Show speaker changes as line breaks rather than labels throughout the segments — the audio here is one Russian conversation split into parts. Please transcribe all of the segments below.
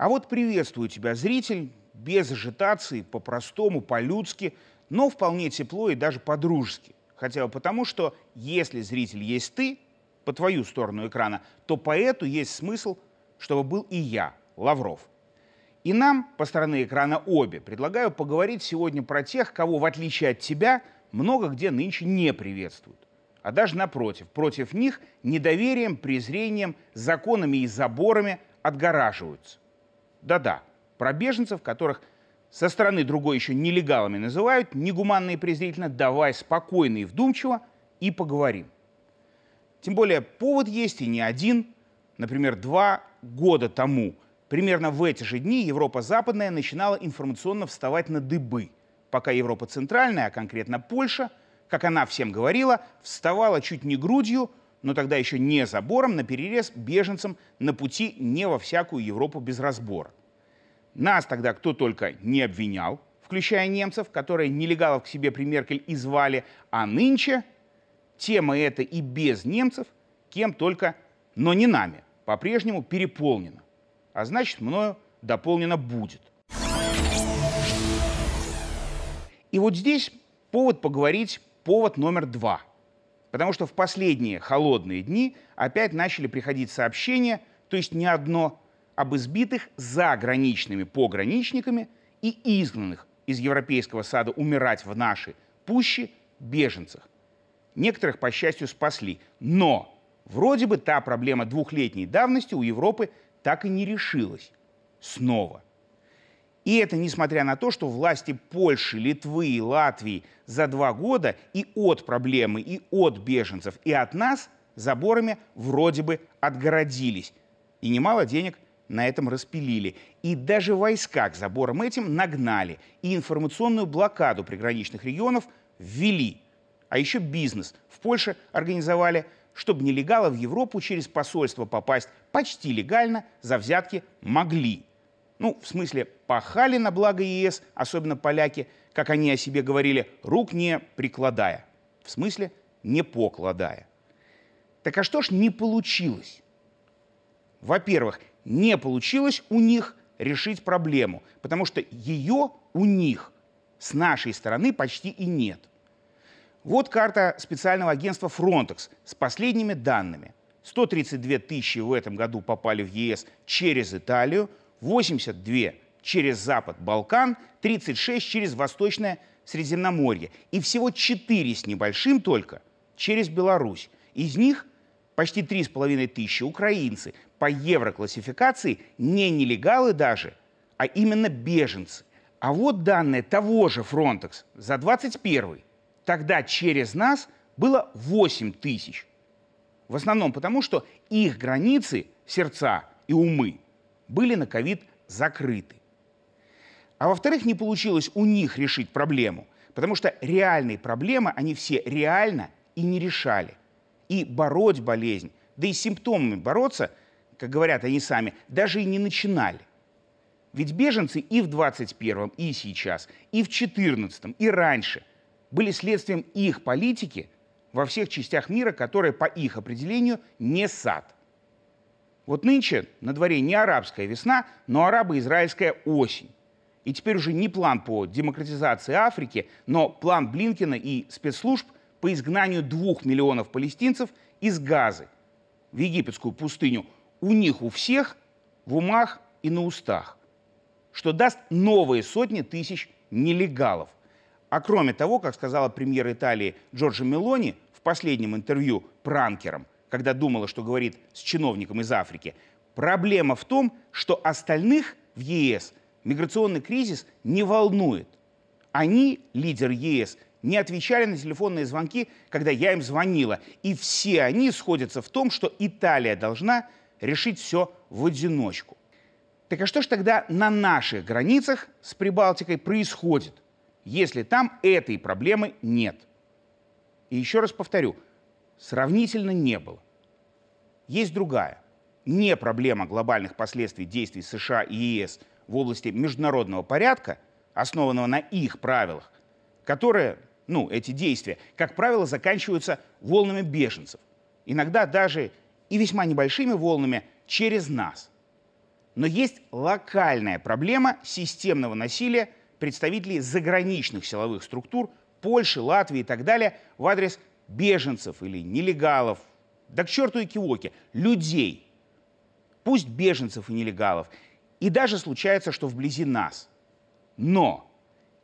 А вот приветствую тебя, зритель, без ажитации, по-простому, по-людски, но вполне тепло и даже по-дружески. Хотя бы потому, что если зритель есть ты, по твою сторону экрана, то по эту есть смысл, чтобы был и я, Лавров. И нам, по стороне экрана обе, предлагаю поговорить сегодня про тех, кого, в отличие от тебя, много где нынче не приветствуют. А даже напротив, против них недоверием, презрением, законами и заборами отгораживаются. Да-да, про беженцев, которых со стороны другой еще нелегалами называют, негуманно и презрительно, давай спокойно и вдумчиво и поговорим. Тем более повод есть и не один. Например, два года тому, примерно в эти же дни, Европа Западная начинала информационно вставать на дыбы, пока Европа Центральная, а конкретно Польша, как она всем говорила, вставала чуть не грудью, но тогда еще не забором, на перерез беженцам на пути не во всякую Европу без разбора. Нас тогда кто только не обвинял, включая немцев, которые нелегалов к себе при Меркель и звали, а нынче тема эта и без немцев, кем только, но не нами, по-прежнему переполнена. А значит, мною дополнено будет. И вот здесь повод поговорить, повод номер два – Потому что в последние холодные дни опять начали приходить сообщения, то есть не одно, об избитых заграничными пограничниками и изгнанных из Европейского сада умирать в нашей пуще беженцах. Некоторых, по счастью, спасли. Но вроде бы та проблема двухлетней давности у Европы так и не решилась. Снова – и это несмотря на то, что власти Польши, Литвы и Латвии за два года и от проблемы, и от беженцев, и от нас заборами вроде бы отгородились. И немало денег на этом распилили. И даже войска к заборам этим нагнали. И информационную блокаду приграничных регионов ввели. А еще бизнес в Польше организовали, чтобы нелегалы в Европу через посольство попасть почти легально за взятки могли – ну, в смысле, пахали на благо ЕС, особенно поляки, как они о себе говорили, рук не прикладая. В смысле, не покладая. Так а что ж не получилось? Во-первых, не получилось у них решить проблему, потому что ее у них с нашей стороны почти и нет. Вот карта специального агентства Frontex с последними данными. 132 тысячи в этом году попали в ЕС через Италию, 82 через Запад Балкан, 36 через Восточное Средиземноморье и всего 4 с небольшим только через Беларусь. Из них почти 3,5 тысячи украинцы по евроклассификации не нелегалы даже, а именно беженцы. А вот данные того же Frontex за 21 Тогда через нас было 8 тысяч. В основном потому, что их границы, сердца и умы были на ковид закрыты. А во-вторых, не получилось у них решить проблему, потому что реальные проблемы они все реально и не решали. И бороть болезнь, да и с симптомами бороться, как говорят они сами, даже и не начинали. Ведь беженцы и в 21-м, и сейчас, и в 14-м, и раньше были следствием их политики во всех частях мира, которые по их определению не сад – вот нынче на дворе не арабская весна, но арабо-израильская осень. И теперь уже не план по демократизации Африки, но план Блинкина и спецслужб по изгнанию двух миллионов палестинцев из Газы в египетскую пустыню у них у всех в умах и на устах, что даст новые сотни тысяч нелегалов. А кроме того, как сказала премьер Италии Джорджа Мелони в последнем интервью пранкерам, когда думала, что говорит с чиновником из Африки. Проблема в том, что остальных в ЕС миграционный кризис не волнует. Они, лидер ЕС, не отвечали на телефонные звонки, когда я им звонила. И все они сходятся в том, что Италия должна решить все в одиночку. Так а что ж тогда на наших границах с Прибалтикой происходит, если там этой проблемы нет? И еще раз повторю – сравнительно не было. Есть другая. Не проблема глобальных последствий действий США и ЕС в области международного порядка, основанного на их правилах, которые, ну, эти действия, как правило, заканчиваются волнами беженцев. Иногда даже и весьма небольшими волнами через нас. Но есть локальная проблема системного насилия представителей заграничных силовых структур Польши, Латвии и так далее в адрес беженцев или нелегалов, да к черту и киоки, людей, пусть беженцев и нелегалов, и даже случается, что вблизи нас. Но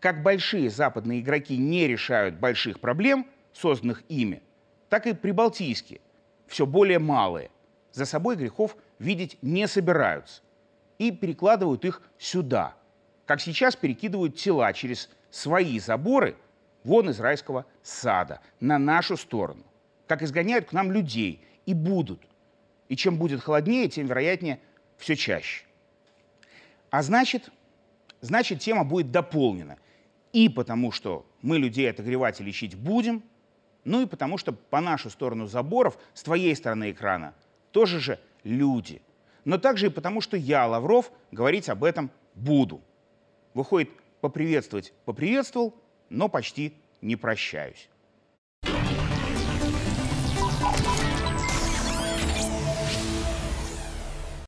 как большие западные игроки не решают больших проблем, созданных ими, так и прибалтийские, все более малые, за собой грехов видеть не собираются и перекладывают их сюда, как сейчас перекидывают тела через свои заборы вон из райского сада, на нашу сторону, как изгоняют к нам людей и будут. И чем будет холоднее, тем вероятнее все чаще. А значит, значит тема будет дополнена. И потому что мы людей отогревать и лечить будем, ну и потому что по нашу сторону заборов, с твоей стороны экрана, тоже же люди. Но также и потому, что я, Лавров, говорить об этом буду. Выходит, поприветствовать поприветствовал, но почти не прощаюсь.